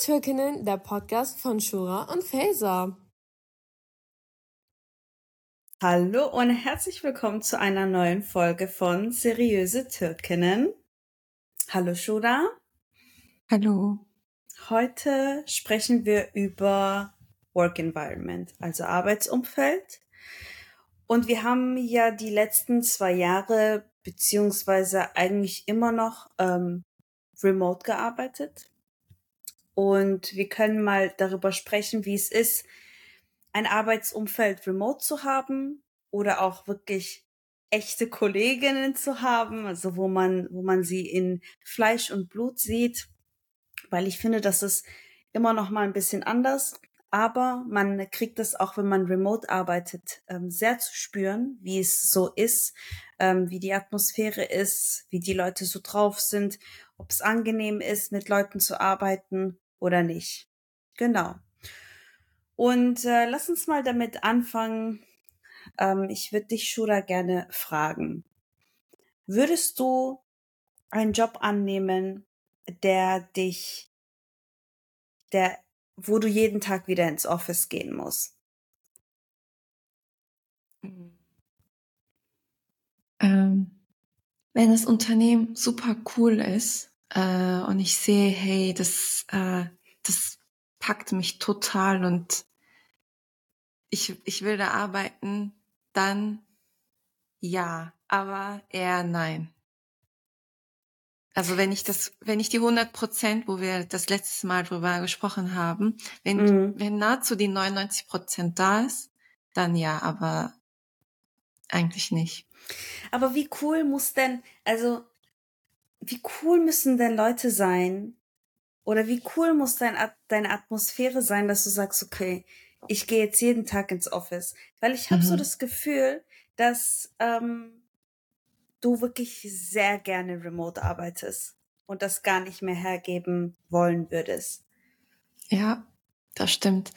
Türkinnen, der Podcast von Shura und Faser. Hallo und herzlich willkommen zu einer neuen Folge von Seriöse Türkinnen. Hallo Shura. Hallo. Heute sprechen wir über Work Environment, also Arbeitsumfeld. Und wir haben ja die letzten zwei Jahre beziehungsweise eigentlich immer noch ähm, remote gearbeitet. Und wir können mal darüber sprechen, wie es ist, ein Arbeitsumfeld remote zu haben oder auch wirklich echte Kolleginnen zu haben, also wo man, wo man sie in Fleisch und Blut sieht, weil ich finde, das ist immer noch mal ein bisschen anders, aber man kriegt es auch, wenn man remote arbeitet, ähm, sehr zu spüren, wie es so ist, ähm, wie die Atmosphäre ist, wie die Leute so drauf sind, ob es angenehm ist, mit Leuten zu arbeiten oder nicht. Genau. Und äh, lass uns mal damit anfangen. Ähm, ich würde dich, Shura, gerne fragen. Würdest du einen Job annehmen, der dich, der, wo du jeden Tag wieder ins Office gehen musst? Ähm, wenn das Unternehmen super cool ist äh, und ich sehe, hey, das, äh, das packt mich total und ich, ich will da arbeiten, dann ja, aber eher nein. Also wenn ich das, wenn ich die 100 Prozent, wo wir das letzte Mal drüber gesprochen haben, wenn, mhm. wenn nahezu die 99 Prozent da ist, dann ja, aber eigentlich nicht. Aber wie cool muss denn, also wie cool müssen denn Leute sein, oder wie cool muss dein, deine Atmosphäre sein, dass du sagst, okay, ich gehe jetzt jeden Tag ins Office. Weil ich habe mhm. so das Gefühl, dass ähm, du wirklich sehr gerne remote arbeitest und das gar nicht mehr hergeben wollen würdest. Ja, das stimmt.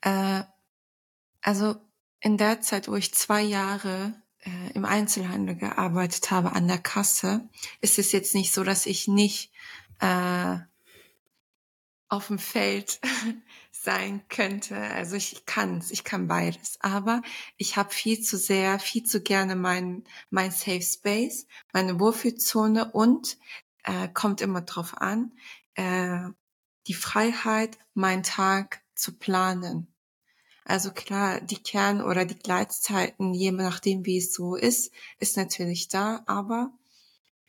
Äh, also in der Zeit, wo ich zwei Jahre äh, im Einzelhandel gearbeitet habe an der Kasse, ist es jetzt nicht so, dass ich nicht äh, auf dem Feld sein könnte. Also ich kann's, ich kann beides. Aber ich habe viel zu sehr, viel zu gerne mein, mein Safe Space, meine Wohlfühlzone und äh, kommt immer drauf an, äh, die Freiheit, meinen Tag zu planen. Also klar, die Kern- oder die Gleitzeiten, je nachdem wie es so ist, ist natürlich da, aber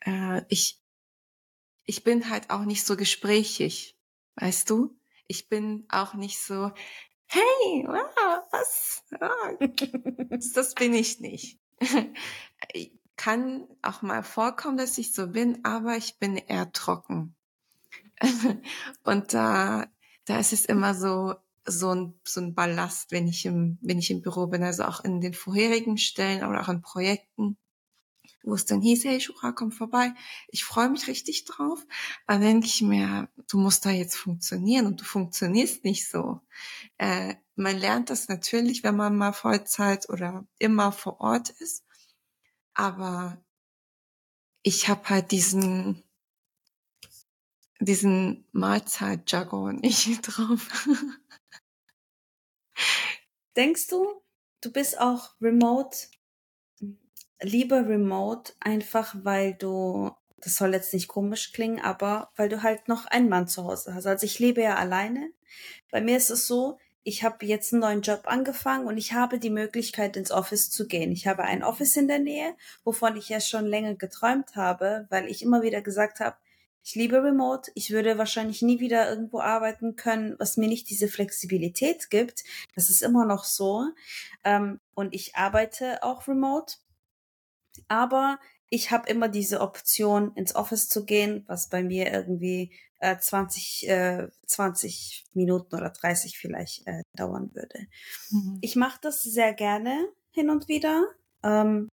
äh, ich, ich bin halt auch nicht so gesprächig. Weißt du? Ich bin auch nicht so, hey, wow, was? das bin ich nicht. Kann auch mal vorkommen, dass ich so bin, aber ich bin eher trocken. Und da, da ist es immer so, so ein, so ein Ballast, wenn ich im, wenn ich im Büro bin, also auch in den vorherigen Stellen oder auch in Projekten wo es dann hieß, hey Shura, komm vorbei. Ich freue mich richtig drauf. Dann denke ich mir, du musst da jetzt funktionieren und du funktionierst nicht so. Äh, man lernt das natürlich, wenn man mal Vollzeit oder immer vor Ort ist. Aber ich habe halt diesen diesen Mahlzeit-Jargon nicht drauf. Denkst du, du bist auch remote lieber remote, einfach weil du, das soll jetzt nicht komisch klingen, aber weil du halt noch einen Mann zu Hause hast. Also ich lebe ja alleine. Bei mir ist es so, ich habe jetzt einen neuen Job angefangen und ich habe die Möglichkeit, ins Office zu gehen. Ich habe ein Office in der Nähe, wovon ich ja schon länger geträumt habe, weil ich immer wieder gesagt habe, ich liebe Remote. Ich würde wahrscheinlich nie wieder irgendwo arbeiten können, was mir nicht diese Flexibilität gibt. Das ist immer noch so. Ähm, und ich arbeite auch remote. Aber ich habe immer diese Option, ins Office zu gehen, was bei mir irgendwie äh, 20, äh, 20 Minuten oder 30 vielleicht äh, dauern würde. Mhm. Ich mache das sehr gerne hin und wieder, ähm,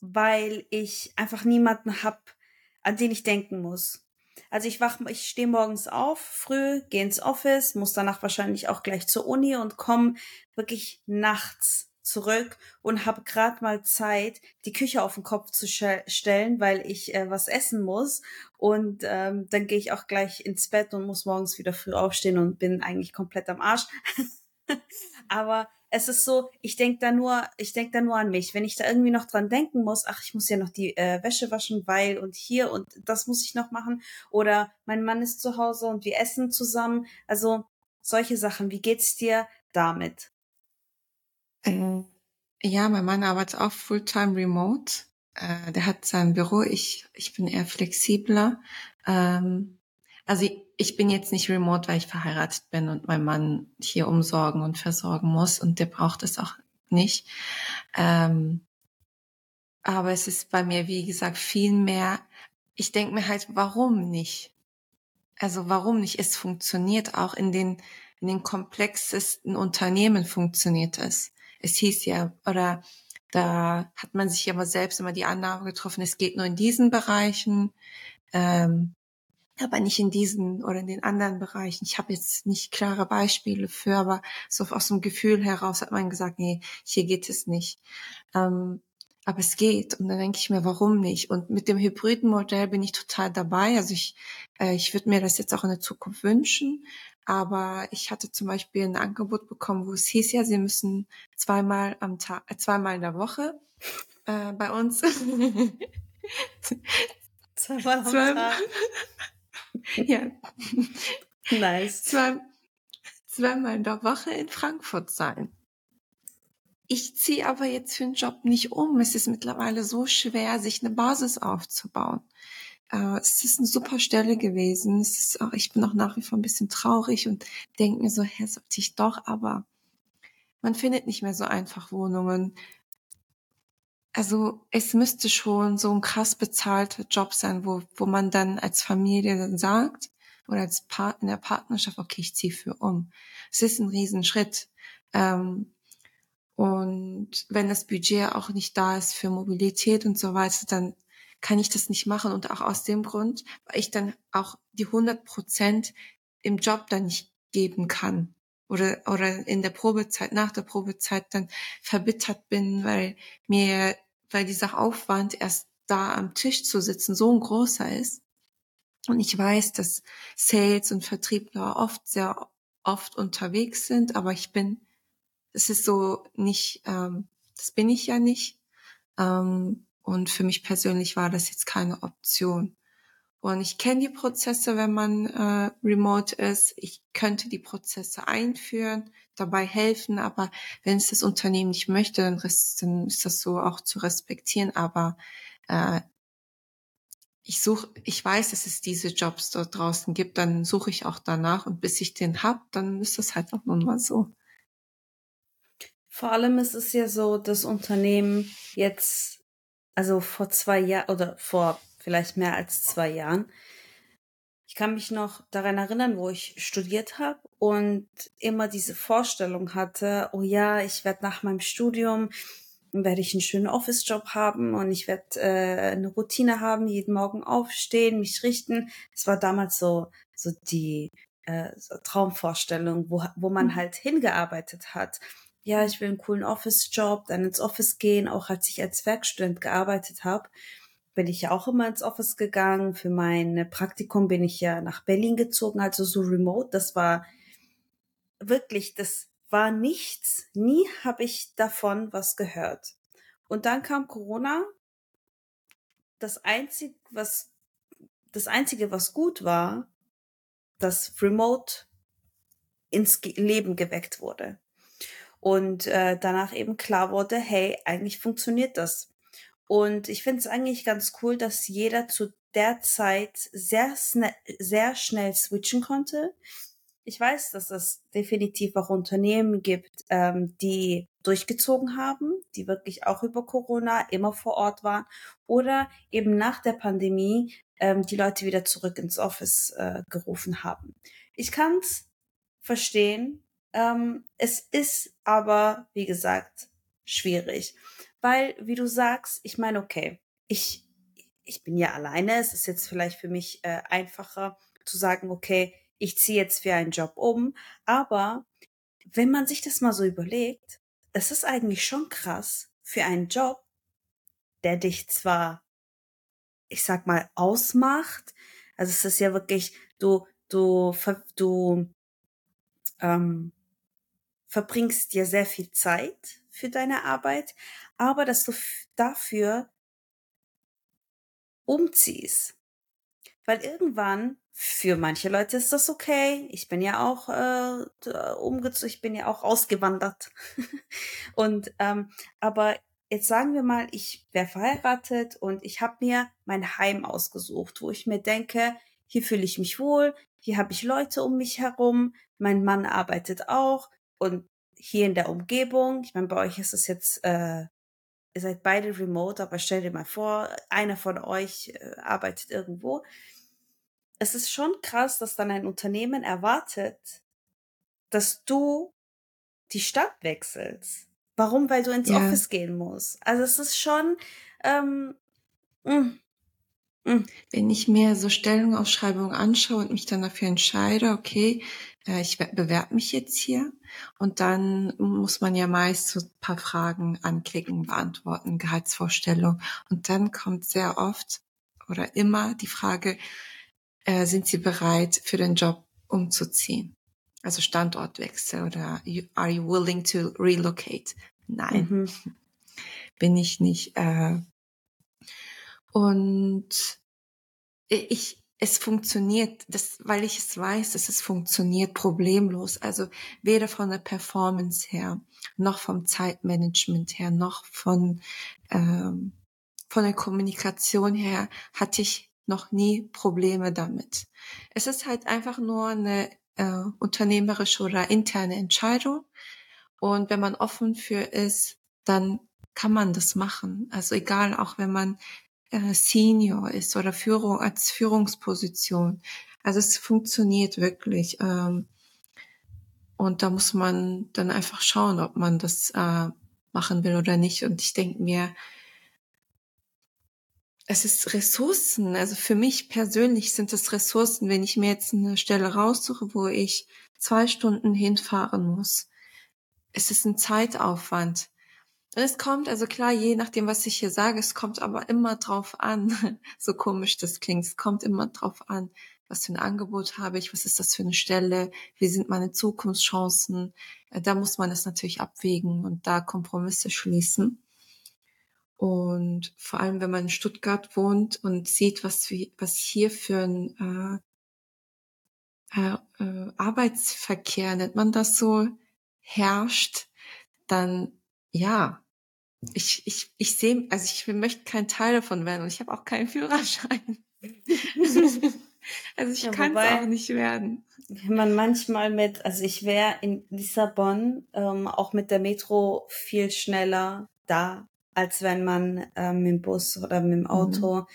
weil ich einfach niemanden hab, an den ich denken muss. Also ich wach, ich stehe morgens auf, früh, gehe ins Office, muss danach wahrscheinlich auch gleich zur Uni und komme wirklich nachts zurück und habe gerade mal Zeit, die Küche auf den Kopf zu stellen, weil ich äh, was essen muss. Und ähm, dann gehe ich auch gleich ins Bett und muss morgens wieder früh aufstehen und bin eigentlich komplett am Arsch. Aber es ist so, ich denke da nur, ich denke da nur an mich. Wenn ich da irgendwie noch dran denken muss, ach, ich muss ja noch die äh, Wäsche waschen, weil und hier und das muss ich noch machen. Oder mein Mann ist zu Hause und wir essen zusammen. Also solche Sachen. Wie geht's dir damit? Äh, ja, mein Mann arbeitet auch Fulltime Remote. Äh, der hat sein Büro. Ich, ich bin eher flexibler. Ähm, also ich, bin jetzt nicht remote, weil ich verheiratet bin und mein Mann hier umsorgen und versorgen muss und der braucht es auch nicht. Ähm, aber es ist bei mir, wie gesagt, viel mehr. Ich denke mir halt, warum nicht? Also warum nicht? Es funktioniert auch in den in den komplexesten Unternehmen funktioniert es. Es hieß ja, oder da hat man sich aber selbst immer die Annahme getroffen, es geht nur in diesen Bereichen, ähm, aber nicht in diesen oder in den anderen Bereichen. Ich habe jetzt nicht klare Beispiele für, aber so aus dem Gefühl heraus hat man gesagt, nee, hier geht es nicht. Ähm, aber es geht. Und dann denke ich mir, warum nicht? Und mit dem hybriden Modell bin ich total dabei. Also ich, äh, ich würde mir das jetzt auch in der Zukunft wünschen. Aber ich hatte zum Beispiel ein Angebot bekommen, wo es hieß ja, sie müssen zweimal am Tag, äh, zweimal in der Woche äh, bei uns. zweimal am Zwei, Tag. ja. Nice. Zwei, zweimal in der Woche in Frankfurt sein. Ich ziehe aber jetzt für den Job nicht um. Es ist mittlerweile so schwer, sich eine Basis aufzubauen. Äh, es ist eine super Stelle gewesen. Es ist auch, ich bin auch nach wie vor ein bisschen traurig und denke mir so, Herr, sollte ich doch, aber man findet nicht mehr so einfach Wohnungen. Also es müsste schon so ein krass bezahlter Job sein, wo, wo man dann als Familie dann sagt oder als Part in der Partnerschaft, okay, ich ziehe für um. Es ist ein Riesenschritt. Ähm, und wenn das Budget auch nicht da ist für Mobilität und so weiter, dann kann ich das nicht machen. Und auch aus dem Grund, weil ich dann auch die 100 Prozent im Job dann nicht geben kann. Oder, oder in der Probezeit, nach der Probezeit dann verbittert bin, weil mir, weil dieser Aufwand erst da am Tisch zu sitzen so ein großer ist. Und ich weiß, dass Sales und Vertriebler oft sehr oft unterwegs sind, aber ich bin, das ist so nicht, ähm, das bin ich ja nicht. Ähm, und für mich persönlich war das jetzt keine Option. Und ich kenne die Prozesse, wenn man äh, remote ist. Ich könnte die Prozesse einführen, dabei helfen, aber wenn es das Unternehmen nicht möchte, dann, dann ist das so auch zu respektieren. Aber äh, ich suche, ich weiß, dass es diese Jobs dort draußen gibt, dann suche ich auch danach und bis ich den hab, dann ist das halt auch nun mal so. Vor allem ist es ja so, dass Unternehmen jetzt also vor zwei Jahren oder vor vielleicht mehr als zwei Jahren. Ich kann mich noch daran erinnern, wo ich studiert habe und immer diese Vorstellung hatte, oh ja, ich werde nach meinem Studium werde ich einen schönen Office-Job haben und ich werde äh, eine Routine haben, jeden Morgen aufstehen, mich richten. Es war damals so so die äh, so Traumvorstellung, wo wo man mhm. halt hingearbeitet hat ja, ich will einen coolen Office-Job, dann ins Office gehen. Auch als ich als Werkstudent gearbeitet habe, bin ich ja auch immer ins Office gegangen. Für mein Praktikum bin ich ja nach Berlin gezogen, also so remote. Das war wirklich, das war nichts. Nie habe ich davon was gehört. Und dann kam Corona. Das einzige, was, das einzige, was gut war, dass Remote ins Leben geweckt wurde und äh, danach eben klar wurde, hey, eigentlich funktioniert das. Und ich finde es eigentlich ganz cool, dass jeder zu der Zeit sehr, sehr schnell switchen konnte. Ich weiß, dass es definitiv auch Unternehmen gibt, ähm, die durchgezogen haben, die wirklich auch über Corona immer vor Ort waren oder eben nach der Pandemie ähm, die Leute wieder zurück ins Office äh, gerufen haben. Ich kann es verstehen, ähm, es ist aber, wie gesagt, schwierig. Weil, wie du sagst, ich meine, okay, ich, ich bin ja alleine. Es ist jetzt vielleicht für mich äh, einfacher zu sagen, okay, ich ziehe jetzt für einen Job um. Aber wenn man sich das mal so überlegt, es ist eigentlich schon krass für einen Job, der dich zwar, ich sag mal, ausmacht. Also es ist ja wirklich, du, du, du ähm, verbringst dir sehr viel Zeit für deine Arbeit, aber dass du dafür umziehst. Weil irgendwann, für manche Leute ist das okay. Ich bin ja auch äh, umgezogen, ich bin ja auch ausgewandert. und ähm, aber jetzt sagen wir mal, ich wäre verheiratet und ich habe mir mein Heim ausgesucht, wo ich mir denke, hier fühle ich mich wohl, hier habe ich Leute um mich herum, mein Mann arbeitet auch und hier in der Umgebung, ich meine, bei euch ist es jetzt, äh, ihr seid beide remote, aber stell dir mal vor, einer von euch äh, arbeitet irgendwo. Es ist schon krass, dass dann ein Unternehmen erwartet, dass du die Stadt wechselst. Warum? Weil du ins ja. Office gehen musst. Also es ist schon, ähm, mh, mm. Wenn ich mir so Stellungausschreibungen anschaue und mich dann dafür entscheide, okay, äh, ich bewerbe mich jetzt hier und dann muss man ja meist so ein paar Fragen anklicken, beantworten, Gehaltsvorstellung und dann kommt sehr oft oder immer die Frage, äh, sind Sie bereit für den Job umzuziehen? Also Standortwechsel oder are you willing to relocate? Nein, mhm. bin ich nicht. Äh, und ich, es funktioniert, das, weil ich es weiß, dass es funktioniert problemlos. Also weder von der Performance her, noch vom Zeitmanagement her, noch von ähm, von der Kommunikation her hatte ich noch nie Probleme damit. Es ist halt einfach nur eine äh, unternehmerische oder interne Entscheidung. Und wenn man offen für ist, dann kann man das machen. Also egal, auch wenn man äh, Senior ist oder Führung als Führungsposition. Also es funktioniert wirklich. Ähm, und da muss man dann einfach schauen, ob man das äh, machen will oder nicht. Und ich denke mir, es ist Ressourcen. Also für mich persönlich sind es Ressourcen, wenn ich mir jetzt eine Stelle raussuche, wo ich zwei Stunden hinfahren muss. Es ist ein Zeitaufwand. Es kommt, also klar, je nachdem, was ich hier sage, es kommt aber immer drauf an, so komisch das klingt, es kommt immer drauf an, was für ein Angebot habe ich, was ist das für eine Stelle, wie sind meine Zukunftschancen. Äh, da muss man es natürlich abwägen und da Kompromisse schließen. Und vor allem, wenn man in Stuttgart wohnt und sieht, was, was hier für ein äh, äh, äh, Arbeitsverkehr, nennt man das so, herrscht, dann ja, ich, ich, ich sehe, also ich möchte kein Teil davon werden und ich habe auch keinen Führerschein. also ich ja, kann es auch nicht werden. Wenn man manchmal mit, also ich wäre in Lissabon ähm, auch mit der Metro viel schneller da als wenn man ähm, mit dem Bus oder mit dem mhm. Auto mhm.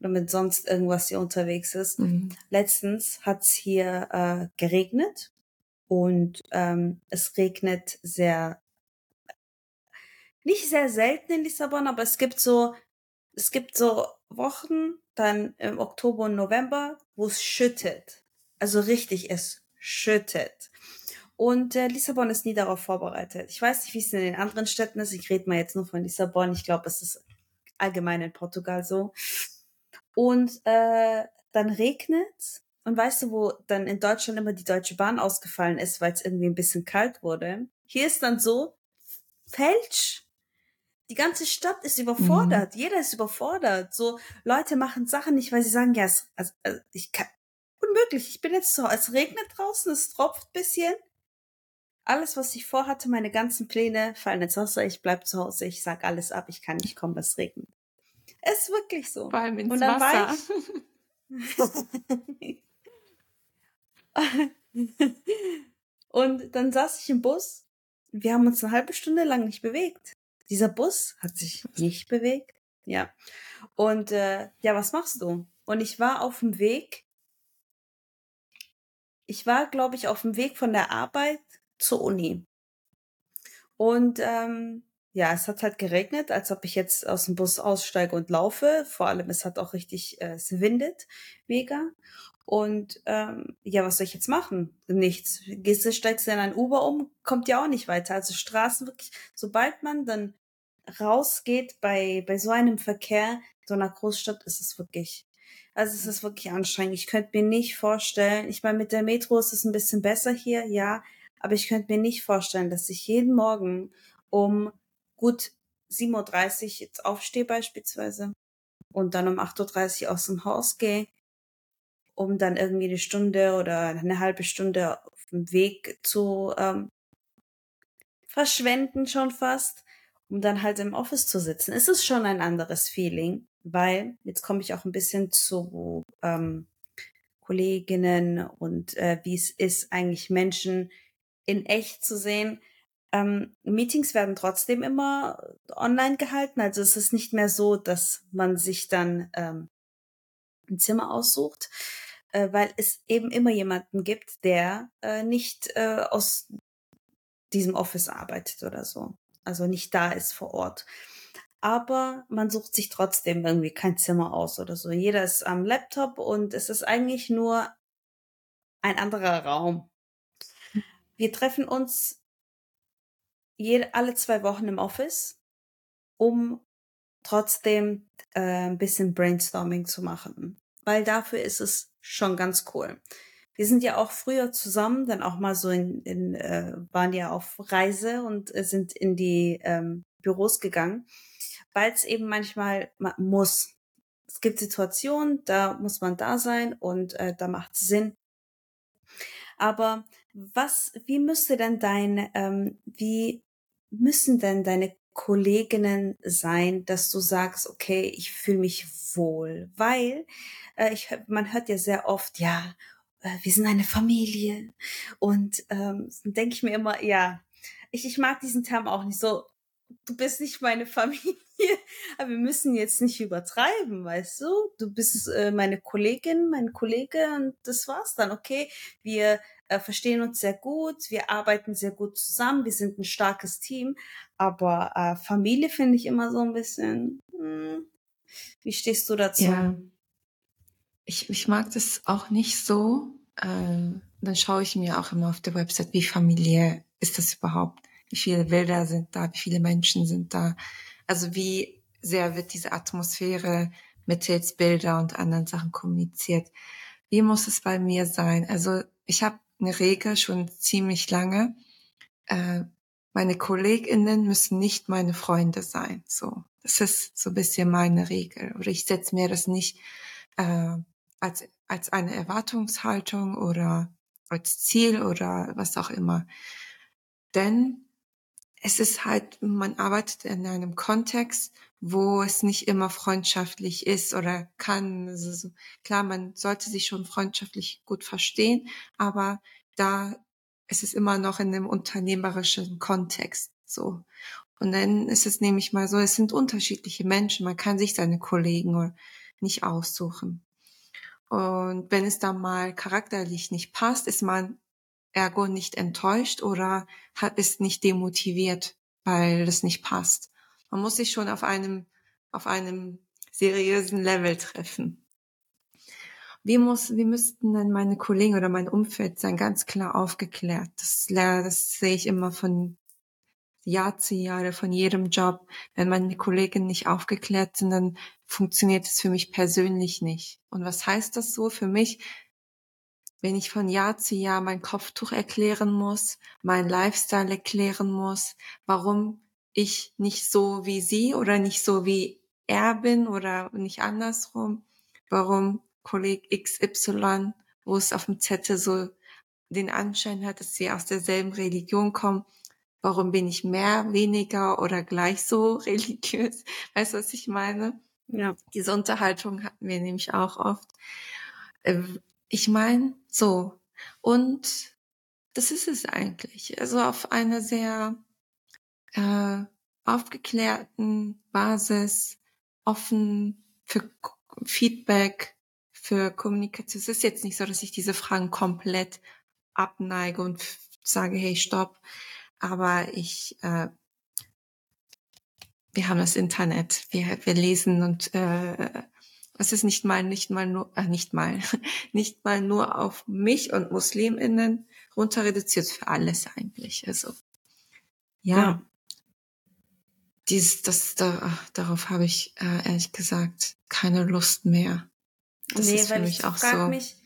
oder mit sonst irgendwas hier unterwegs ist. Mhm. Letztens hat's hier äh, geregnet und ähm, es regnet sehr, nicht sehr selten in Lissabon, aber es gibt so, es gibt so Wochen, dann im Oktober und November, wo es schüttet. Also richtig, es schüttet. Und äh, Lissabon ist nie darauf vorbereitet. Ich weiß nicht, wie es in den anderen Städten ist. Ich rede mal jetzt nur von Lissabon. Ich glaube, es ist allgemein in Portugal so. Und äh, dann regnet und weißt du, wo dann in Deutschland immer die Deutsche Bahn ausgefallen ist, weil es irgendwie ein bisschen kalt wurde? Hier ist dann so Fälsch. Die ganze Stadt ist überfordert. Mhm. Jeder ist überfordert. So Leute machen Sachen nicht, weil sie sagen, ja, es, also, also ich kann unmöglich. Ich bin jetzt so, es regnet draußen, es tropft bisschen alles, was ich vorhatte, meine ganzen Pläne fallen ins Wasser. Ich bleib zu Hause, ich sag alles ab, ich kann nicht kommen, es regnet. Es ist wirklich so. Vor allem ins Und dann Wasser. Ich Und dann saß ich im Bus. Wir haben uns eine halbe Stunde lang nicht bewegt. Dieser Bus hat sich nicht bewegt. Ja. Und äh, ja, was machst du? Und ich war auf dem Weg. Ich war, glaube ich, auf dem Weg von der Arbeit zur Uni. Und ähm, ja, es hat halt geregnet, als ob ich jetzt aus dem Bus aussteige und laufe. Vor allem, es hat auch richtig, äh, es windet mega. Und ähm, ja, was soll ich jetzt machen? Nichts. Gehst du, steigst du in ein Uber um, kommt ja auch nicht weiter. Also Straßen wirklich, sobald man dann rausgeht bei, bei so einem Verkehr, so einer Großstadt, ist es wirklich, also es ist wirklich anstrengend. Ich könnte mir nicht vorstellen, ich meine, mit der Metro ist es ein bisschen besser hier, ja, aber ich könnte mir nicht vorstellen, dass ich jeden Morgen um gut 7.30 Uhr jetzt aufstehe beispielsweise und dann um 8.30 Uhr aus dem Haus gehe, um dann irgendwie eine Stunde oder eine halbe Stunde auf dem Weg zu ähm, verschwenden schon fast, um dann halt im Office zu sitzen. Es ist schon ein anderes Feeling, weil jetzt komme ich auch ein bisschen zu ähm, Kolleginnen und äh, wie es ist, eigentlich Menschen in echt zu sehen. Ähm, Meetings werden trotzdem immer online gehalten. Also es ist nicht mehr so, dass man sich dann ähm, ein Zimmer aussucht, äh, weil es eben immer jemanden gibt, der äh, nicht äh, aus diesem Office arbeitet oder so. Also nicht da ist vor Ort. Aber man sucht sich trotzdem irgendwie kein Zimmer aus oder so. Jeder ist am Laptop und es ist eigentlich nur ein anderer Raum. Wir treffen uns jede, alle zwei Wochen im Office, um trotzdem äh, ein bisschen Brainstorming zu machen. Weil dafür ist es schon ganz cool. Wir sind ja auch früher zusammen, dann auch mal so in, in äh, waren ja auf Reise und äh, sind in die ähm, Büros gegangen, weil es eben manchmal man muss. Es gibt Situationen, da muss man da sein und äh, da macht es Sinn. Aber was, wie müsste denn dein, ähm, wie müssen denn deine Kolleginnen sein, dass du sagst, okay, ich fühle mich wohl, weil äh, ich, man hört ja sehr oft, ja, äh, wir sind eine Familie und ähm, denke ich mir immer, ja, ich, ich mag diesen Term auch nicht so. Du bist nicht meine Familie, aber wir müssen jetzt nicht übertreiben, weißt du? Du bist äh, meine Kollegin, mein Kollege und das war's dann, okay? Wir äh, verstehen uns sehr gut, wir arbeiten sehr gut zusammen, wir sind ein starkes Team, aber äh, Familie finde ich immer so ein bisschen, hm, wie stehst du dazu? Ja. Ich, ich mag das auch nicht so. Ähm, dann schaue ich mir auch immer auf der Website, wie familiär ist das überhaupt? Wie viele Bilder sind da? Wie viele Menschen sind da? Also wie sehr wird diese Atmosphäre mittels Bilder und anderen Sachen kommuniziert? Wie muss es bei mir sein? Also ich habe eine Regel schon ziemlich lange. Äh, meine KollegInnen müssen nicht meine Freunde sein. So, das ist so ein bisschen meine Regel. Oder ich setze mir das nicht äh, als als eine Erwartungshaltung oder als Ziel oder was auch immer. Denn es ist halt, man arbeitet in einem Kontext, wo es nicht immer freundschaftlich ist oder kann. Also klar, man sollte sich schon freundschaftlich gut verstehen, aber da ist es immer noch in einem unternehmerischen Kontext so. Und dann ist es nämlich mal so, es sind unterschiedliche Menschen, man kann sich seine Kollegen nicht aussuchen. Und wenn es dann mal charakterlich nicht passt, ist man ergo nicht enttäuscht oder ist nicht demotiviert, weil das nicht passt. Man muss sich schon auf einem, auf einem seriösen Level treffen. Wie muss, wie müssten denn meine Kollegen oder mein Umfeld sein? Ganz klar aufgeklärt. Das, das sehe ich immer von Jahr zu Jahr von jedem Job. Wenn meine Kollegen nicht aufgeklärt sind, dann funktioniert es für mich persönlich nicht. Und was heißt das so für mich? Wenn ich von Jahr zu Jahr mein Kopftuch erklären muss, mein Lifestyle erklären muss, warum ich nicht so wie sie oder nicht so wie er bin oder nicht andersrum, warum Kolleg XY, wo es auf dem Zettel so den Anschein hat, dass sie aus derselben Religion kommen, warum bin ich mehr, weniger oder gleich so religiös? Weißt du, was ich meine? Ja. Diese Unterhaltung hatten wir nämlich auch oft. Ich meine, so. Und das ist es eigentlich. Also auf einer sehr äh, aufgeklärten Basis, offen für Feedback, für Kommunikation. Es ist jetzt nicht so, dass ich diese Fragen komplett abneige und sage, hey, stopp. Aber ich äh, wir haben das Internet, wir, wir lesen und äh, es ist nicht mal, nicht mal nur, äh, nicht mal, nicht mal nur auf mich und MuslimInnen runter reduziert für alles eigentlich. Also ja, ja. dieses, das, da, darauf habe ich äh, ehrlich gesagt keine Lust mehr. Das nee, ist für mich auch so. Mich,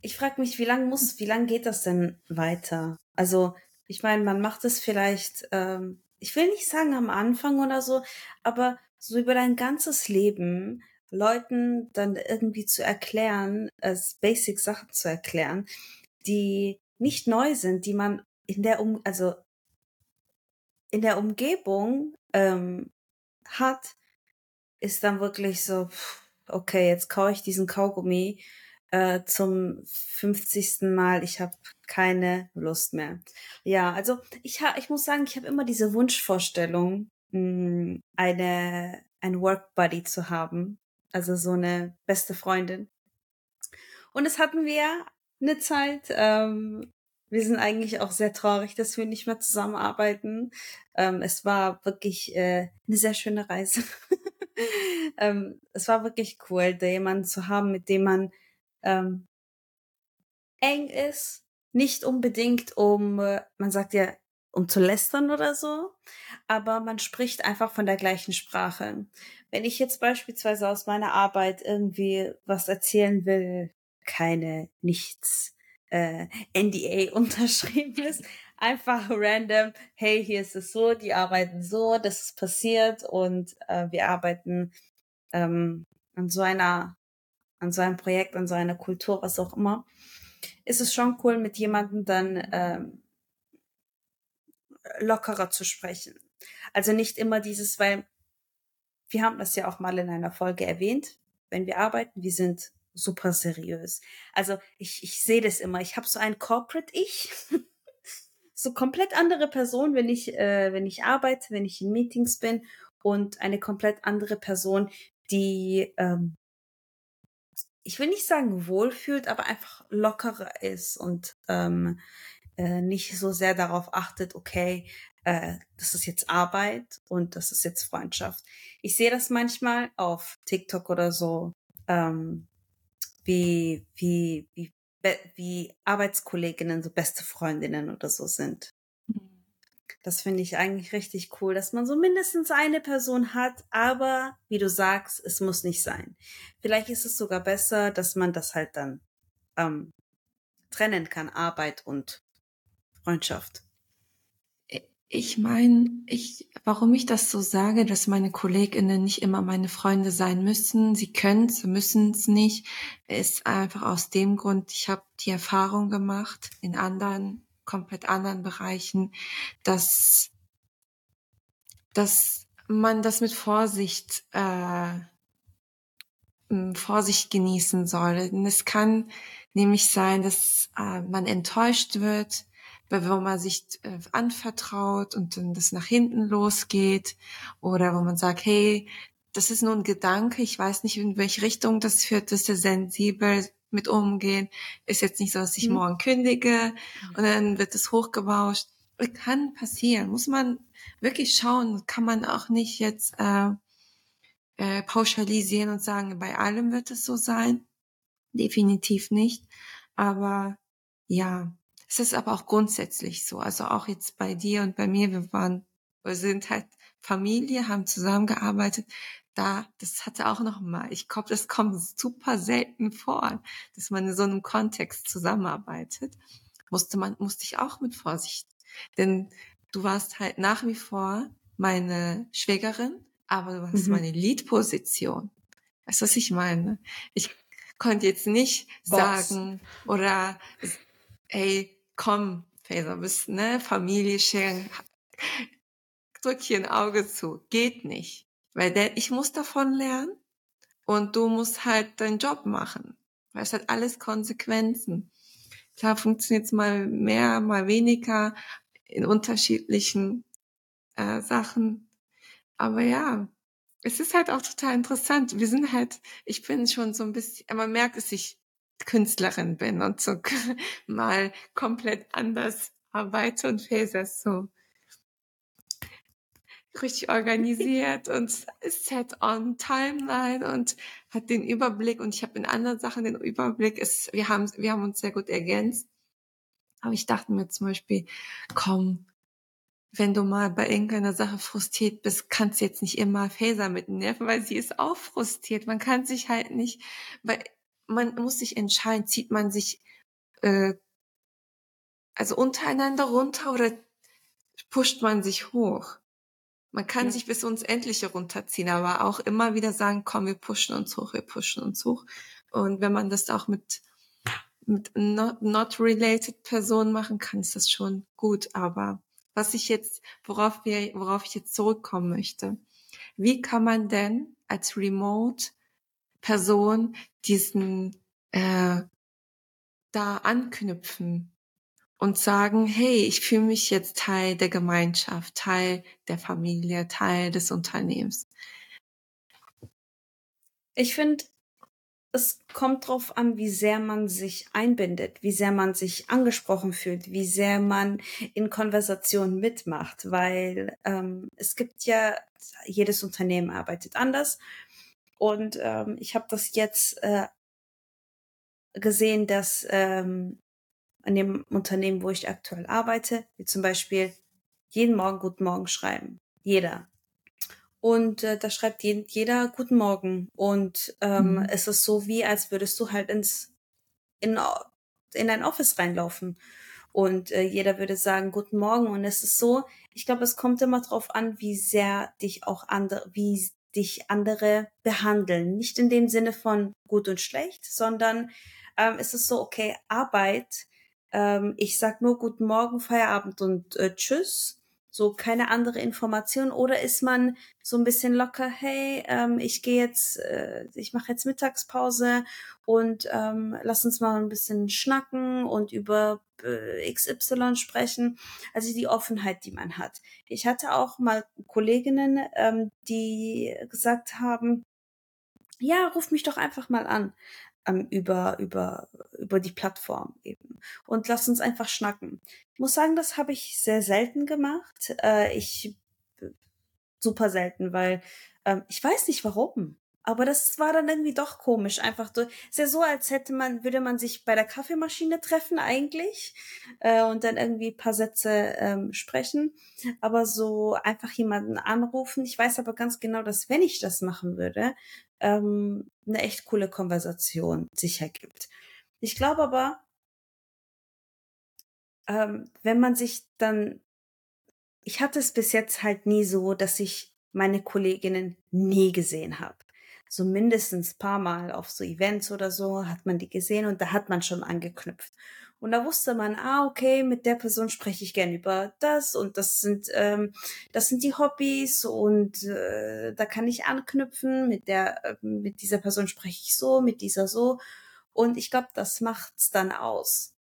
ich frage mich, wie lange muss, wie lange geht das denn weiter? Also ich meine, man macht es vielleicht, ähm, ich will nicht sagen am Anfang oder so, aber so über dein ganzes Leben Leuten dann irgendwie zu erklären, als Basic Sachen zu erklären, die nicht neu sind, die man in der um also in der Umgebung ähm, hat, ist dann wirklich so, okay, jetzt kaue ich diesen Kaugummi äh, zum 50. Mal. Ich habe keine Lust mehr. Ja, also ich, ha ich muss sagen, ich habe immer diese Wunschvorstellung, mh, hm, eine ein Work Buddy zu haben, also so eine beste Freundin. Und das hatten wir eine Zeit. Ähm, wir sind eigentlich auch sehr traurig, dass wir nicht mehr zusammenarbeiten. Ähm, es war wirklich äh, eine sehr schöne Reise. ähm, es war wirklich cool, da jemanden zu haben, mit dem man ähm, eng ist. Nicht unbedingt um, äh, man sagt ja, um zu lästern oder so, aber man spricht einfach von der gleichen Sprache. Wenn ich jetzt beispielsweise aus meiner Arbeit irgendwie was erzählen will, keine, nichts, äh, NDA unterschrieben ist, einfach random, hey, hier ist es so, die arbeiten so, das ist passiert und äh, wir arbeiten ähm, an so einer, an so einem Projekt, an so einer Kultur, was auch immer, ist es schon cool, mit jemandem dann ähm, lockerer zu sprechen. Also nicht immer dieses, weil wir haben das ja auch mal in einer Folge erwähnt, wenn wir arbeiten, wir sind super seriös. Also ich, ich sehe das immer. Ich habe so ein Corporate-Ich, so komplett andere Person, wenn ich, äh, wenn ich arbeite, wenn ich in Meetings bin und eine komplett andere Person, die, ähm, ich will nicht sagen wohlfühlt, aber einfach lockerer ist und ähm, äh, nicht so sehr darauf achtet, okay, äh, das ist jetzt Arbeit und das ist jetzt Freundschaft. Ich sehe das manchmal auf TikTok oder so, ähm, wie, wie, wie, wie Arbeitskolleginnen so beste Freundinnen oder so sind. Mhm. Das finde ich eigentlich richtig cool, dass man so mindestens eine Person hat, aber wie du sagst, es muss nicht sein. Vielleicht ist es sogar besser, dass man das halt dann ähm, trennen kann, Arbeit und Freundschaft. Ich meine, ich, warum ich das so sage, dass meine KollegInnen nicht immer meine Freunde sein müssen, sie können es, müssen es nicht, ist einfach aus dem Grund, ich habe die Erfahrung gemacht in anderen, komplett anderen Bereichen, dass, dass man das mit Vorsicht, äh, Vorsicht genießen soll. Denn es kann nämlich sein, dass äh, man enttäuscht wird, wo man sich äh, anvertraut und dann das nach hinten losgeht oder wo man sagt, hey, das ist nur ein Gedanke, ich weiß nicht, in welche Richtung das führt, dass wir sensibel mit umgehen. Ist jetzt nicht so, dass ich mhm. morgen kündige und dann wird es hochgebauscht. Kann passieren, muss man wirklich schauen, kann man auch nicht jetzt äh, äh, pauschalisieren und sagen, bei allem wird es so sein. Definitiv nicht. Aber ja, es ist aber auch grundsätzlich so. Also auch jetzt bei dir und bei mir, wir waren, wir sind halt Familie, haben zusammengearbeitet. Da, das hatte auch noch mal. Ich glaube, das kommt super selten vor, dass man in so einem Kontext zusammenarbeitet. Musste man, musste ich auch mit Vorsicht. Denn du warst halt nach wie vor meine Schwägerin, aber du hast mhm. meine Lead-Position. Weißt du, was ich meine? Ich konnte jetzt nicht Boss. sagen oder ey, komm, Faser, bist, ne, Familie scheren, drück hier ein Auge zu. Geht nicht. Weil der, ich muss davon lernen und du musst halt deinen Job machen. Weil es hat alles Konsequenzen. Klar funktioniert es mal mehr, mal weniger in unterschiedlichen äh, Sachen. Aber ja, es ist halt auch total interessant. Wir sind halt, ich bin schon so ein bisschen, man merkt es sich Künstlerin bin und so mal komplett anders arbeite und Faser so. richtig organisiert und set on Timeline und hat den Überblick und ich habe in anderen Sachen den Überblick. Es, wir haben, wir haben uns sehr gut ergänzt. Aber ich dachte mir zum Beispiel, komm, wenn du mal bei irgendeiner Sache frustriert bist, kannst du jetzt nicht immer Faser mitnerven, weil sie ist auch frustriert. Man kann sich halt nicht, weil man muss sich entscheiden, zieht man sich äh, also untereinander runter oder pusht man sich hoch? Man kann ja. sich bis ins Endliche runterziehen, aber auch immer wieder sagen, komm, wir pushen uns hoch, wir pushen uns hoch. Und wenn man das auch mit, mit not, not related Personen machen kann, ist das schon gut. Aber was ich jetzt, worauf wir, worauf ich jetzt zurückkommen möchte, wie kann man denn als Remote Person diesen äh, da anknüpfen? und sagen, hey, ich fühle mich jetzt Teil der Gemeinschaft, Teil der Familie, Teil des Unternehmens. Ich finde, es kommt darauf an, wie sehr man sich einbindet, wie sehr man sich angesprochen fühlt, wie sehr man in Konversationen mitmacht, weil ähm, es gibt ja, jedes Unternehmen arbeitet anders. Und ähm, ich habe das jetzt äh, gesehen, dass ähm, an dem Unternehmen, wo ich aktuell arbeite, wie zum Beispiel jeden Morgen Guten Morgen schreiben. Jeder. Und äh, da schreibt jeden, jeder Guten Morgen. Und ähm, mhm. es ist so wie, als würdest du halt ins in, in ein Office reinlaufen. Und äh, jeder würde sagen Guten Morgen. Und es ist so, ich glaube, es kommt immer drauf an, wie sehr dich auch andere, wie dich andere behandeln. Nicht in dem Sinne von gut und schlecht, sondern ähm, es ist so, okay, Arbeit ähm, ich sag nur guten Morgen, Feierabend und äh, Tschüss. So keine andere Information oder ist man so ein bisschen locker, hey, ähm, ich gehe jetzt, äh, ich mache jetzt Mittagspause und ähm, lass uns mal ein bisschen schnacken und über äh, XY sprechen. Also die Offenheit, die man hat. Ich hatte auch mal Kolleginnen, ähm, die gesagt haben, ja, ruf mich doch einfach mal an ähm, über, über, über die Plattform eben. Und lass uns einfach schnacken. Ich muss sagen, das habe ich sehr selten gemacht. Äh, ich super selten, weil ähm, ich weiß nicht warum. Aber das war dann irgendwie doch komisch. Einfach so, ist ja so, als hätte man, würde man sich bei der Kaffeemaschine treffen eigentlich äh, und dann irgendwie paar Sätze ähm, sprechen. Aber so einfach jemanden anrufen. Ich weiß aber ganz genau, dass wenn ich das machen würde, ähm, eine echt coole Konversation sich ergibt. Ich glaube aber, ähm, wenn man sich dann, ich hatte es bis jetzt halt nie so, dass ich meine Kolleginnen nie gesehen habe. So mindestens paar Mal auf so Events oder so hat man die gesehen und da hat man schon angeknüpft. Und da wusste man, ah, okay, mit der Person spreche ich gern über das und das sind, ähm, das sind die Hobbys und äh, da kann ich anknüpfen. Mit der, äh, mit dieser Person spreche ich so, mit dieser so. Und ich glaube, das macht's dann aus.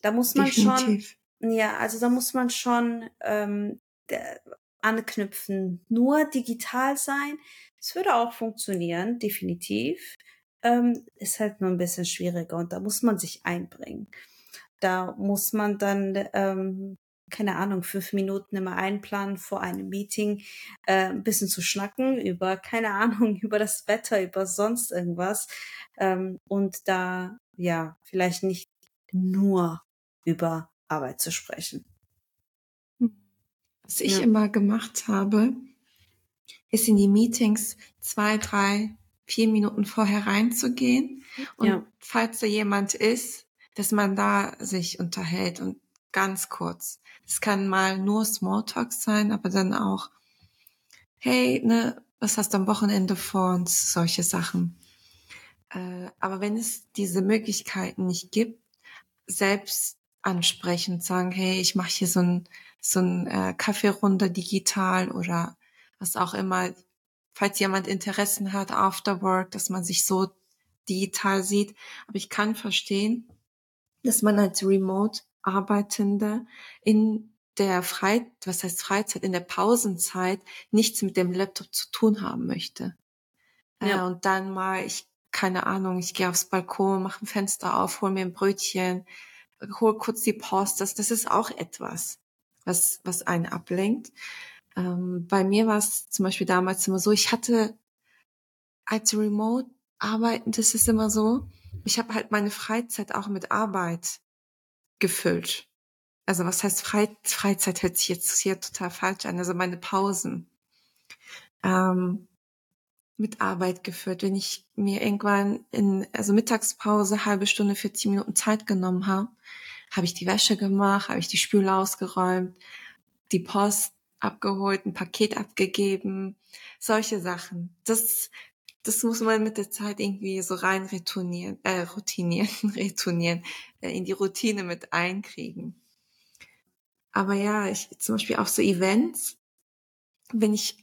Da muss man Definitiv. schon, ja, also da muss man schon ähm, der, anknüpfen. Nur digital sein, es würde auch funktionieren, definitiv ähm, ist halt nur ein bisschen schwieriger und da muss man sich einbringen. Da muss man dann, ähm, keine Ahnung, fünf Minuten immer einplanen vor einem Meeting, äh, ein bisschen zu schnacken über, keine Ahnung, über das Wetter, über sonst irgendwas. Ähm, und da, ja, vielleicht nicht nur über Arbeit zu sprechen. Was ich ja. immer gemacht habe, ist in die Meetings zwei, drei, vier Minuten vorher reinzugehen. Und ja. falls da jemand ist, dass man da sich unterhält und ganz kurz. Es kann mal nur Smalltalk sein, aber dann auch, hey, ne, was hast du am Wochenende vor uns? Solche Sachen. Äh, aber wenn es diese Möglichkeiten nicht gibt, selbst ansprechend sagen, hey, ich mache hier so ein, so ein äh, Kaffeerunde digital oder was auch immer falls jemand Interessen hat, after work, dass man sich so digital sieht. Aber ich kann verstehen, dass man als Remote Arbeitende in der Freizeit, was heißt Freizeit, in der Pausenzeit nichts mit dem Laptop zu tun haben möchte. Ja. Äh, und dann mal, ich, keine Ahnung, ich gehe aufs Balkon, mache ein Fenster auf, hol mir ein Brötchen, hol kurz die Post, das, das ist auch etwas, was, was einen ablenkt. Ähm, bei mir war es zum Beispiel damals immer so, ich hatte als Remote arbeiten, das ist immer so, ich habe halt meine Freizeit auch mit Arbeit gefüllt. Also was heißt Fre Freizeit hört sich jetzt hier total falsch an, also meine Pausen. Ähm, mit Arbeit geführt. Wenn ich mir irgendwann in, also Mittagspause, halbe Stunde, 40 Minuten Zeit genommen habe, habe ich die Wäsche gemacht, habe ich die Spüle ausgeräumt, die Post abgeholt, ein Paket abgegeben, solche Sachen. Das, das muss man mit der Zeit irgendwie so rein retournieren, äh, routinieren, retournieren, äh, in die Routine mit einkriegen. Aber ja, ich, zum Beispiel auch so Events, wenn ich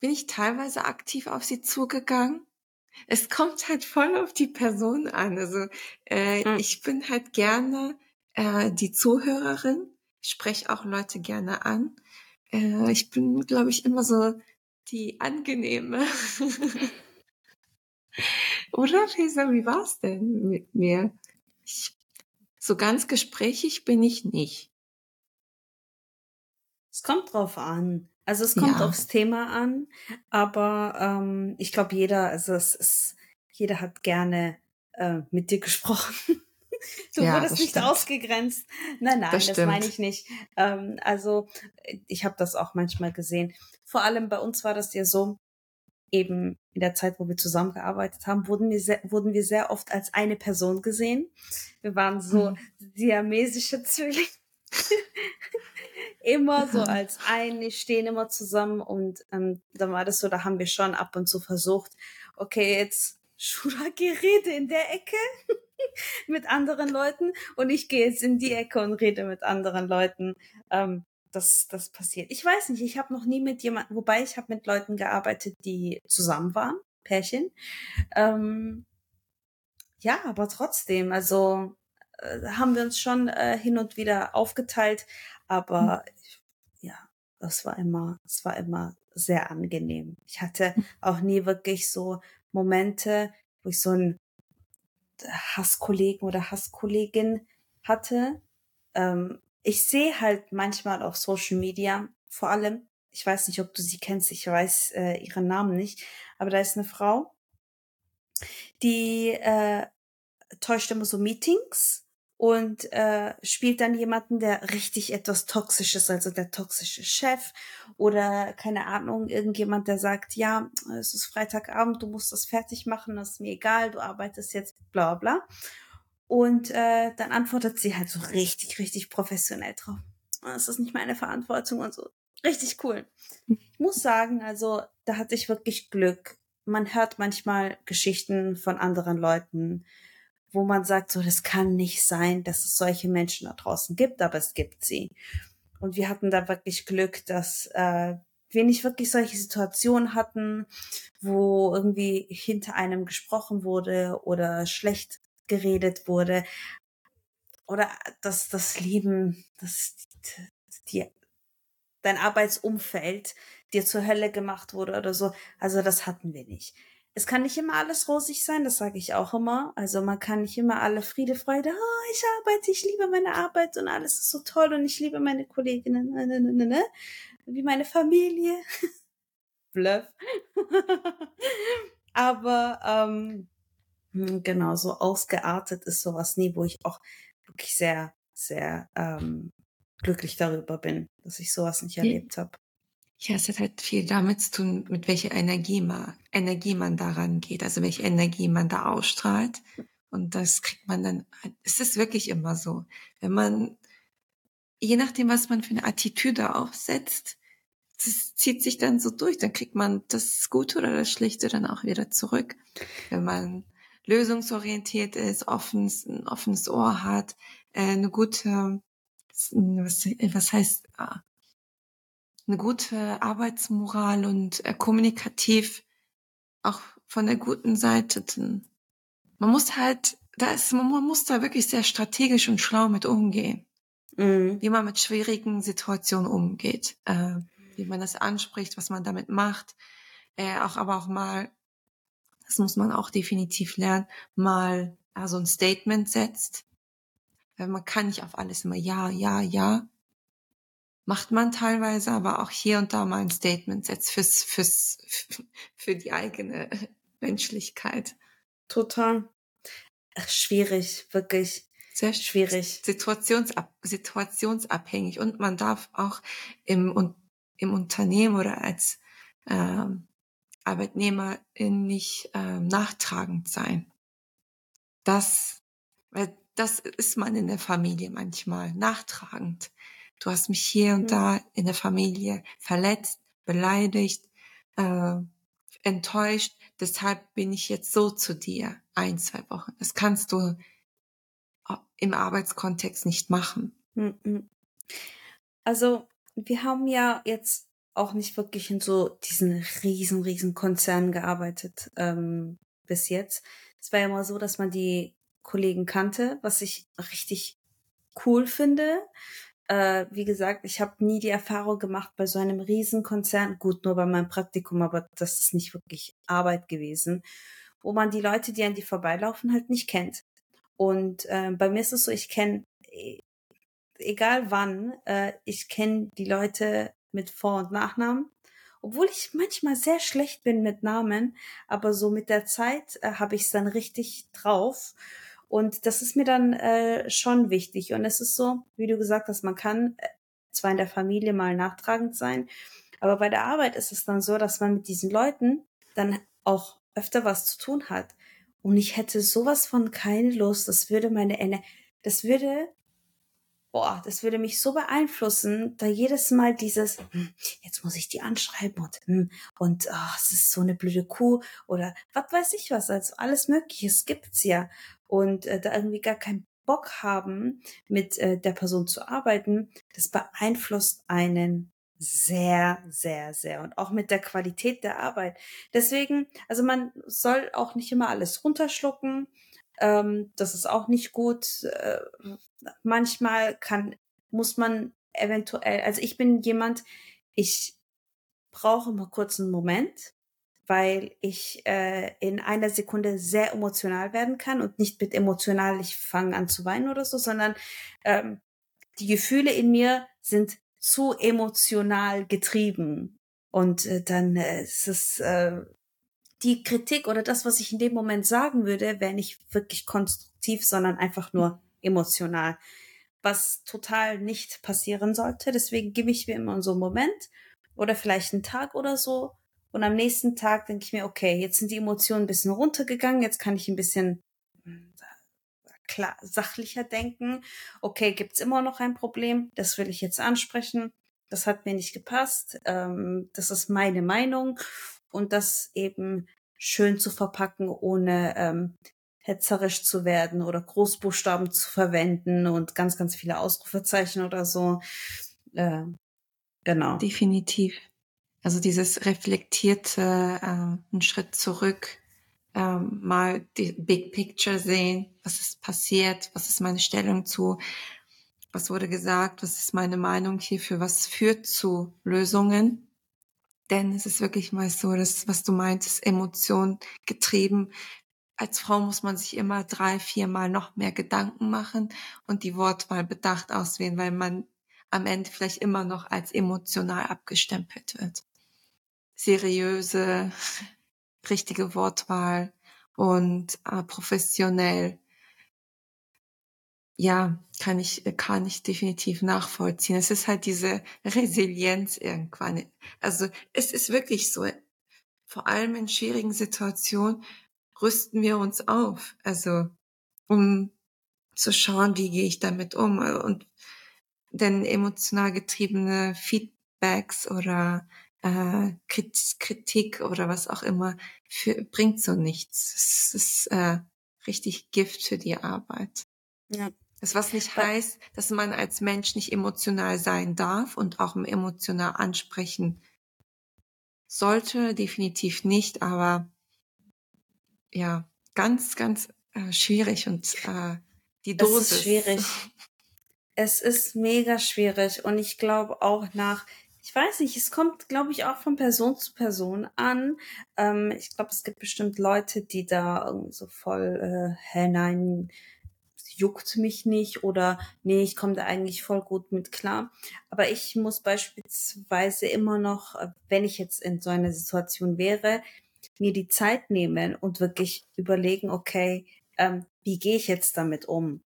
bin ich teilweise aktiv auf sie zugegangen. Es kommt halt voll auf die Person an. Also äh, hm. ich bin halt gerne äh, die Zuhörerin, ich spreche auch Leute gerne an. Äh, ich bin, glaube ich, immer so die angenehme. Oder Fesa, wie war's denn mit mir? Ich, so ganz gesprächig bin ich nicht. Es kommt drauf an. Also es kommt ja. aufs Thema an, aber ähm, ich glaube jeder, also es ist, jeder hat gerne äh, mit dir gesprochen. du ja, wurdest nicht stimmt. ausgegrenzt. Nein, nein, das, das meine ich nicht. Ähm, also ich habe das auch manchmal gesehen. Vor allem bei uns war das ja so, eben in der Zeit, wo wir zusammengearbeitet haben, wurden wir sehr, wurden wir sehr oft als eine Person gesehen. Wir waren so mhm. siamesische Zwillinge immer so als ein, stehen immer zusammen und ähm, dann war das so, da haben wir schon ab und zu versucht, okay, jetzt Shura gerede in der Ecke mit anderen Leuten und ich gehe jetzt in die Ecke und rede mit anderen Leuten. Ähm, das, das passiert. Ich weiß nicht, ich habe noch nie mit jemandem, wobei ich habe mit Leuten gearbeitet, die zusammen waren, Pärchen. Ähm, ja, aber trotzdem, also äh, haben wir uns schon äh, hin und wieder aufgeteilt, aber hm. ja, das war immer, es war immer sehr angenehm. Ich hatte hm. auch nie wirklich so Momente, wo ich so einen Hasskollegen oder Hasskollegin hatte. Ähm, ich sehe halt manchmal auf Social Media, vor allem, ich weiß nicht, ob du sie kennst, ich weiß äh, ihren Namen nicht, aber da ist eine Frau, die äh, täuscht immer so Meetings und äh, spielt dann jemanden, der richtig etwas Toxisches, also der toxische Chef oder keine Ahnung, irgendjemand, der sagt, ja, es ist Freitagabend, du musst das fertig machen, das ist mir egal, du arbeitest jetzt, bla bla. Und äh, dann antwortet sie halt so richtig, richtig professionell drauf. Das ist nicht meine Verantwortung und so. Richtig cool. Ich muss sagen, also da hatte ich wirklich Glück. Man hört manchmal Geschichten von anderen Leuten, wo man sagt, so, das kann nicht sein, dass es solche Menschen da draußen gibt, aber es gibt sie. Und wir hatten da wirklich Glück, dass äh, wir nicht wirklich solche Situationen hatten, wo irgendwie hinter einem gesprochen wurde oder schlecht geredet wurde oder dass das Leben, dass die, dein Arbeitsumfeld dir zur Hölle gemacht wurde oder so. Also das hatten wir nicht es kann nicht immer alles rosig sein, das sage ich auch immer. Also man kann nicht immer alle Friede, Freude, oh, ich arbeite, ich liebe meine Arbeit und alles ist so toll und ich liebe meine Kolleginnen, ne, ne, ne, ne, wie meine Familie. Bluff. Aber ähm, hm, genau, so ausgeartet ist sowas nie, wo ich auch wirklich sehr, sehr ähm, glücklich darüber bin, dass ich sowas nicht erlebt habe. Ja, es hat halt viel damit zu tun, mit welcher Energie man, Energie man daran geht, also welche Energie man da ausstrahlt. Und das kriegt man dann, es ist wirklich immer so. Wenn man, je nachdem, was man für eine Attitüde aufsetzt, das zieht sich dann so durch, dann kriegt man das Gute oder das Schlechte dann auch wieder zurück. Wenn man lösungsorientiert ist, offenes, ein offenes Ohr hat, äh, eine gute, was, was heißt, ah, eine gute Arbeitsmoral und äh, kommunikativ auch von der guten Seite. Man muss halt, da ist, man muss da wirklich sehr strategisch und schlau mit umgehen. Mhm. Wie man mit schwierigen Situationen umgeht, äh, wie man das anspricht, was man damit macht, äh, auch aber auch mal, das muss man auch definitiv lernen, mal also ein Statement setzt. Weil man kann nicht auf alles immer ja, ja, ja macht man teilweise, aber auch hier und da mal ein Statement setzt fürs, fürs, für die eigene Menschlichkeit. Total. Ach, schwierig, wirklich. Sehr schwierig. Situationsab situationsabhängig. Und man darf auch im, im Unternehmen oder als ähm, Arbeitnehmerin nicht ähm, nachtragend sein. Das, weil das ist man in der Familie manchmal, nachtragend. Du hast mich hier und mhm. da in der Familie verletzt, beleidigt, äh, enttäuscht. Deshalb bin ich jetzt so zu dir ein, zwei Wochen. Das kannst du im Arbeitskontext nicht machen. Mhm. Also wir haben ja jetzt auch nicht wirklich in so diesen riesen, riesen Konzernen gearbeitet ähm, bis jetzt. Es war ja immer so, dass man die Kollegen kannte, was ich richtig cool finde. Äh, wie gesagt, ich habe nie die Erfahrung gemacht bei so einem Riesenkonzern, gut, nur bei meinem Praktikum, aber das ist nicht wirklich Arbeit gewesen, wo man die Leute, die an die vorbeilaufen, halt nicht kennt. Und äh, bei mir ist es so, ich kenne, egal wann, äh, ich kenne die Leute mit Vor- und Nachnamen. Obwohl ich manchmal sehr schlecht bin mit Namen, aber so mit der Zeit äh, habe ich es dann richtig drauf. Und das ist mir dann äh, schon wichtig. Und es ist so, wie du gesagt hast, man kann äh, zwar in der Familie mal nachtragend sein, aber bei der Arbeit ist es dann so, dass man mit diesen Leuten dann auch öfter was zu tun hat. Und ich hätte sowas von keine Lust. Das würde meine Ende, das würde, boah, das würde mich so beeinflussen, da jedes Mal dieses, hm, jetzt muss ich die anschreiben und, hm, und, oh, es ist so eine blöde Kuh oder was weiß ich was, also alles Mögliche, es gibt's ja und äh, da irgendwie gar keinen Bock haben, mit äh, der Person zu arbeiten, das beeinflusst einen sehr, sehr, sehr und auch mit der Qualität der Arbeit. Deswegen, also man soll auch nicht immer alles runterschlucken. Ähm, das ist auch nicht gut. Äh, manchmal kann, muss man eventuell, also ich bin jemand, ich brauche mal kurz einen Moment, weil ich äh, in einer Sekunde sehr emotional werden kann und nicht mit emotional, ich fange an zu weinen oder so, sondern ähm, die Gefühle in mir sind zu emotional getrieben. Und äh, dann äh, ist es äh, die Kritik oder das, was ich in dem Moment sagen würde, wäre nicht wirklich konstruktiv, sondern einfach nur emotional. Was total nicht passieren sollte. Deswegen gebe ich mir immer so einen Moment oder vielleicht einen Tag oder so, und am nächsten Tag denke ich mir, okay, jetzt sind die Emotionen ein bisschen runtergegangen, jetzt kann ich ein bisschen hm, klar, sachlicher denken. Okay, gibt's immer noch ein Problem, das will ich jetzt ansprechen. Das hat mir nicht gepasst. Ähm, das ist meine Meinung. Und das eben schön zu verpacken, ohne ähm, hetzerisch zu werden oder Großbuchstaben zu verwenden und ganz, ganz viele Ausrufezeichen oder so. Äh, genau. Definitiv. Also dieses reflektierte, äh, einen Schritt zurück, äh, mal die Big Picture sehen, was ist passiert, was ist meine Stellung zu, was wurde gesagt, was ist meine Meinung hierfür, was führt zu Lösungen. Denn es ist wirklich mal so, dass, was du meintest, Emotion getrieben. Als Frau muss man sich immer drei, viermal noch mehr Gedanken machen und die Wortwahl bedacht auswählen, weil man am Ende vielleicht immer noch als emotional abgestempelt wird seriöse, richtige Wortwahl und äh, professionell. Ja, kann ich, kann ich definitiv nachvollziehen. Es ist halt diese Resilienz irgendwann. Also es ist wirklich so, vor allem in schwierigen Situationen rüsten wir uns auf. Also um zu schauen, wie gehe ich damit um. Und denn emotional getriebene Feedbacks oder äh, Kritik oder was auch immer für, bringt so nichts. Es ist äh, richtig Gift für die Arbeit. Ja. Das was nicht heißt, dass man als Mensch nicht emotional sein darf und auch emotional ansprechen sollte, definitiv nicht, aber ja, ganz, ganz äh, schwierig und äh, die Dosis. Es ist schwierig. Es ist mega schwierig und ich glaube auch nach ich weiß nicht, es kommt, glaube ich, auch von Person zu Person an. Ähm, ich glaube, es gibt bestimmt Leute, die da irgendwie so voll, äh, nein, juckt mich nicht oder nee, ich komme da eigentlich voll gut mit klar. Aber ich muss beispielsweise immer noch, äh, wenn ich jetzt in so einer Situation wäre, mir die Zeit nehmen und wirklich überlegen, okay, ähm, wie gehe ich jetzt damit um?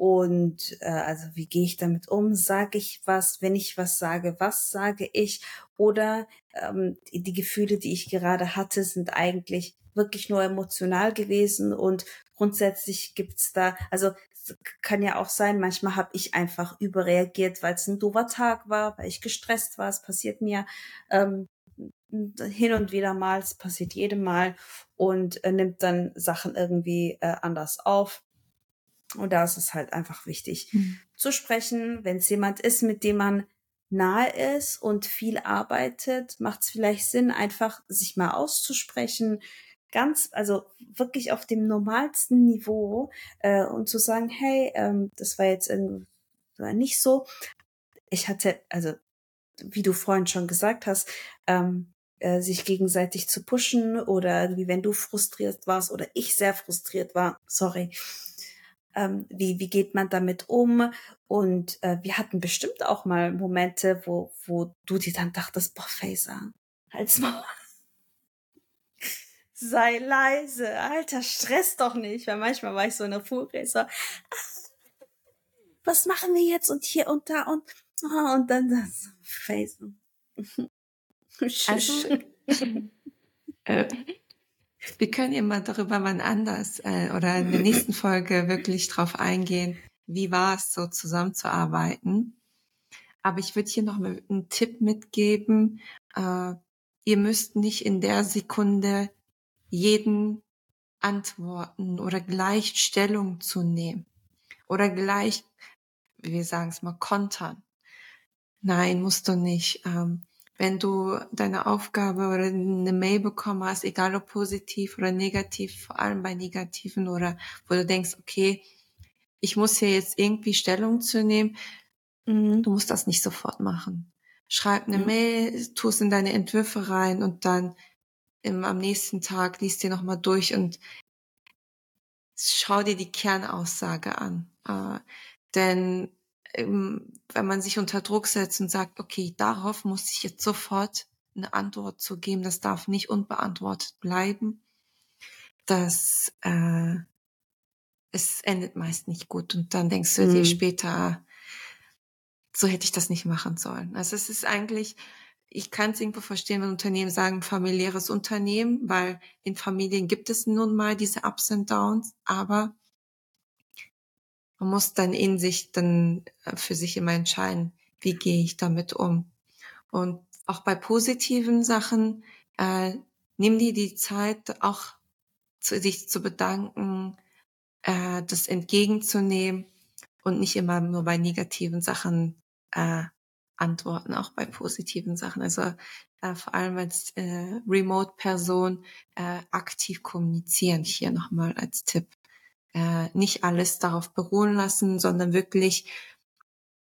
Und äh, also wie gehe ich damit um? Sage ich was? Wenn ich was sage, was sage ich? Oder ähm, die, Gefühle, die ich gerade hatte, sind eigentlich wirklich nur emotional gewesen und grundsätzlich gibt's da, also kann ja auch sein, manchmal habe ich einfach überreagiert, weil es ein doofer Tag war, weil ich gestresst war. Es passiert mir ähm, hin und wieder mal, es passiert jedem Mal und äh, nimmt dann Sachen irgendwie äh, anders auf. Und da ist es halt einfach wichtig mhm. zu sprechen. Wenn es jemand ist, mit dem man nahe ist und viel arbeitet, macht es vielleicht Sinn, einfach sich mal auszusprechen, ganz, also wirklich auf dem normalsten Niveau äh, und zu sagen, hey, ähm, das war jetzt irgendwie nicht so. Ich hatte, also wie du vorhin schon gesagt hast, ähm, äh, sich gegenseitig zu pushen oder wie wenn du frustriert warst oder ich sehr frustriert war, sorry, ähm, wie, wie geht man damit um? Und äh, wir hatten bestimmt auch mal Momente, wo, wo du dir dann dachtest, boah, Faser, halt's mal. Sei leise, Alter, stress doch nicht, weil manchmal war ich so in der Furie, so, was machen wir jetzt und hier und da und, oh, und dann das Faser. Also, äh, wir können ja mal darüber wann anders äh, oder in der nächsten Folge wirklich drauf eingehen, wie war es so zusammenzuarbeiten. Aber ich würde hier noch mal einen Tipp mitgeben. Äh, ihr müsst nicht in der Sekunde jeden antworten oder gleich Stellung zu nehmen oder gleich, wie wir sagen es mal, kontern. Nein, musst du nicht. Ähm, wenn du deine Aufgabe oder eine Mail bekommen hast, egal ob positiv oder negativ, vor allem bei negativen oder wo du denkst, okay, ich muss hier jetzt irgendwie Stellung zu nehmen, mhm. du musst das nicht sofort machen. Schreib eine mhm. Mail, tu es in deine Entwürfe rein und dann im, am nächsten Tag liest dir nochmal durch und schau dir die Kernaussage an. Äh, denn ähm, wenn man sich unter Druck setzt und sagt, okay, darauf muss ich jetzt sofort eine Antwort zu geben, das darf nicht unbeantwortet bleiben, das äh, es endet meist nicht gut und dann denkst du dir mhm. später, so hätte ich das nicht machen sollen. Also es ist eigentlich, ich kann es irgendwo verstehen, wenn Unternehmen sagen, familiäres Unternehmen, weil in Familien gibt es nun mal diese Ups und Downs, aber man muss dann in sich dann äh, für sich immer entscheiden, wie gehe ich damit um. Und auch bei positiven Sachen, äh, nimm dir die Zeit, auch zu, sich zu bedanken, äh, das entgegenzunehmen und nicht immer nur bei negativen Sachen äh, antworten, auch bei positiven Sachen. Also äh, vor allem als äh, Remote-Person äh, aktiv kommunizieren hier nochmal als Tipp äh, nicht alles darauf beruhen lassen, sondern wirklich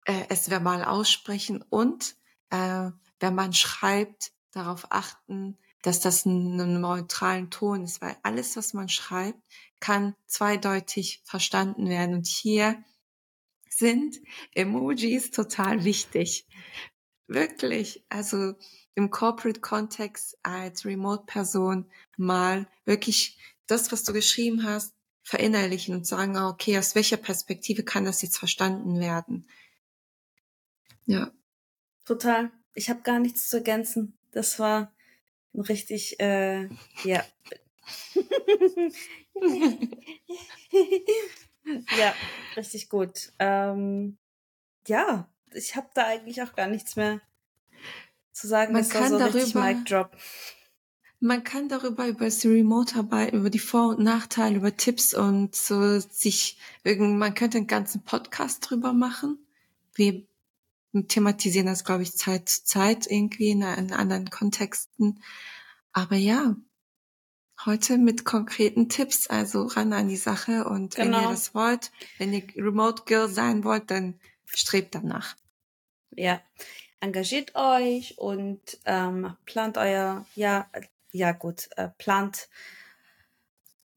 äh, es verbal aussprechen und äh, wenn man schreibt, darauf achten, dass das einen neutralen Ton ist, weil alles, was man schreibt, kann zweideutig verstanden werden. Und hier sind Emojis total wichtig. Wirklich. Also im Corporate Kontext als Remote-Person mal wirklich das, was du geschrieben hast, verinnerlichen und sagen, ah, okay, aus welcher Perspektive kann das jetzt verstanden werden? Ja. Total. Ich habe gar nichts zu ergänzen. Das war richtig, äh, ja. ja, richtig gut. Ähm, ja, ich habe da eigentlich auch gar nichts mehr zu sagen. Man das kann war so darüber, Mic Drop. Man kann darüber, über das Remote-Arbeit, über die Vor- und Nachteile, über Tipps und so sich man könnte einen ganzen Podcast drüber machen. Wir thematisieren das, glaube ich, Zeit zu Zeit irgendwie in, in anderen Kontexten. Aber ja, heute mit konkreten Tipps, also ran an die Sache und genau. wenn ihr genau. das wollt, wenn ihr Remote Girl sein wollt, dann strebt danach. Ja, engagiert euch und ähm, plant euer ja ja gut, äh, plant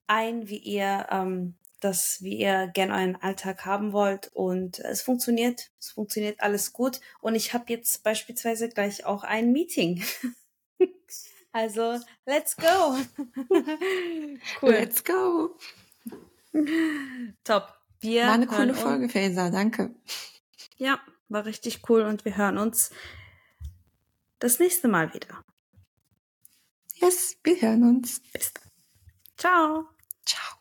ein, wie ihr ähm, das, wie ihr gerne euren Alltag haben wollt. Und es funktioniert. Es funktioniert alles gut. Und ich habe jetzt beispielsweise gleich auch ein Meeting. also, let's go. cool. Let's go. Top. Wir War eine coole Folge, Faser. Danke. Ja, war richtig cool und wir hören uns das nächste Mal wieder. Yes, wir hören uns. Bis dann. Ciao. Ciao.